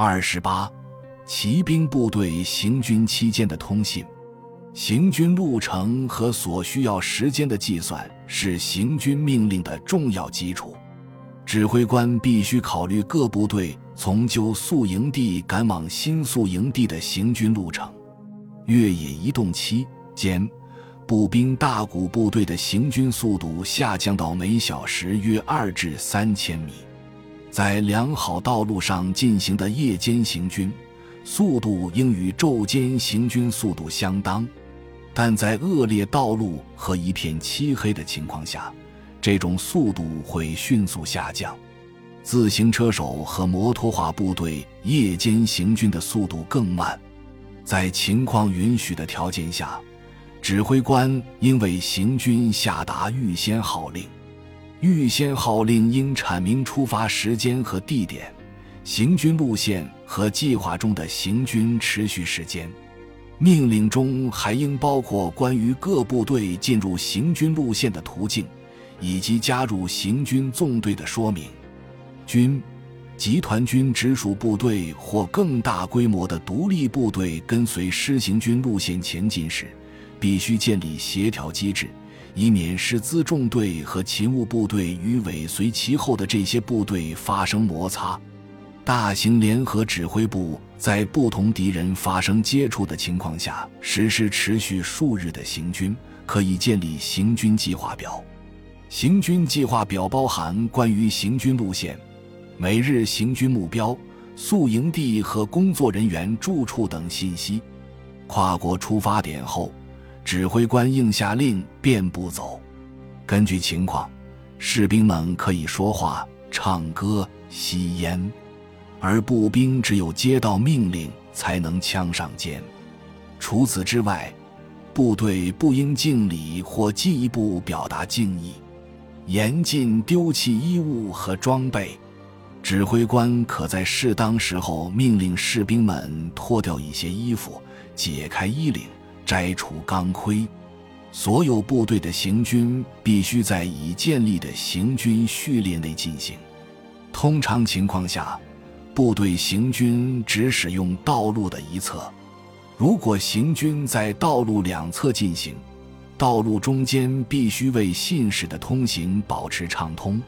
二十八，骑兵部队行军期间的通信。行军路程和所需要时间的计算是行军命令的重要基础。指挥官必须考虑各部队从旧宿营地赶往新宿营地的行军路程。越野移动期间，步兵大股部队的行军速度下降到每小时约二至三千米。在良好道路上进行的夜间行军，速度应与昼间行军速度相当。但在恶劣道路和一片漆黑的情况下，这种速度会迅速下降。自行车手和摩托化部队夜间行军的速度更慢。在情况允许的条件下，指挥官应为行军下达预先号令。预先号令应阐明出发时间和地点、行军路线和计划中的行军持续时间。命令中还应包括关于各部队进入行军路线的途径，以及加入行军纵队的说明。军、集团军直属部队或更大规模的独立部队跟随施行军路线前进时，必须建立协调机制，以免师辎重队和勤务部队与尾随其后的这些部队发生摩擦。大型联合指挥部在不同敌人发生接触的情况下实施持续数日的行军，可以建立行军计划表。行军计划表包含关于行军路线、每日行军目标、宿营地和工作人员住处等信息。跨过出发点后，指挥官应下令便不走。根据情况，士兵们可以说话、唱歌、吸烟。而步兵只有接到命令才能枪上肩。除此之外，部队不应敬礼或进一步表达敬意。严禁丢弃衣物和装备。指挥官可在适当时候命令士兵们脱掉一些衣服，解开衣领，摘除钢盔。所有部队的行军必须在已建立的行军序列内进行。通常情况下。部队行军只使用道路的一侧，如果行军在道路两侧进行，道路中间必须为信使的通行保持畅通。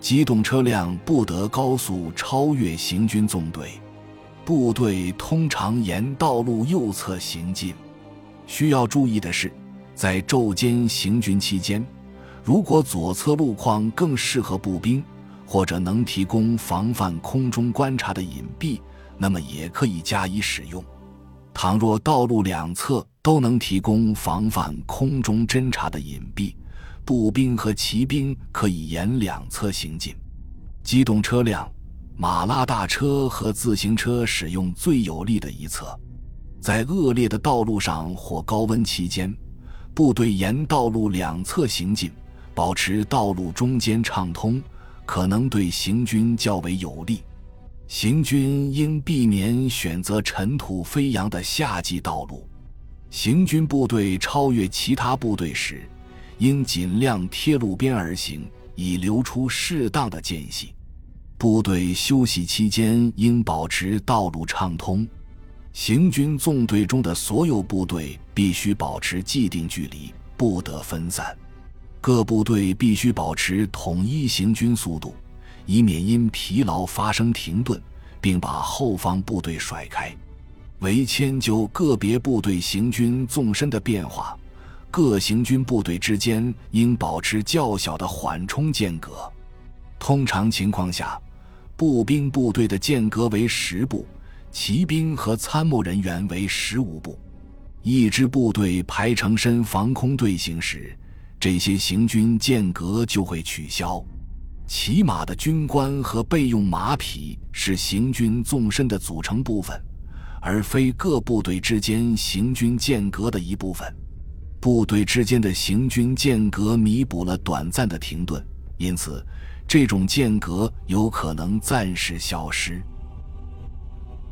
机动车辆不得高速超越行军纵队，部队通常沿道路右侧行进。需要注意的是，在昼间行军期间，如果左侧路况更适合步兵。或者能提供防范空中观察的隐蔽，那么也可以加以使用。倘若道路两侧都能提供防范空中侦察的隐蔽，步兵和骑兵可以沿两侧行进。机动车辆、马拉大车和自行车使用最有利的一侧。在恶劣的道路上或高温期间，部队沿道路两侧行进，保持道路中间畅通。可能对行军较为有利。行军应避免选择尘土飞扬的夏季道路。行军部队超越其他部队时，应尽量贴路边而行，以留出适当的间隙。部队休息期间应保持道路畅通。行军纵队中的所有部队必须保持既定距离，不得分散。各部队必须保持统一行军速度，以免因疲劳发生停顿，并把后方部队甩开。为迁就个别部队行军纵深的变化，各行军部队之间应保持较小的缓冲间隔。通常情况下，步兵部队的间隔为十步，骑兵和参谋人员为十五步。一支部队排成身防空队形时。这些行军间隔就会取消。骑马的军官和备用马匹是行军纵深的组成部分，而非各部队之间行军间隔的一部分。部队之间的行军间隔弥补了短暂的停顿，因此这种间隔有可能暂时消失。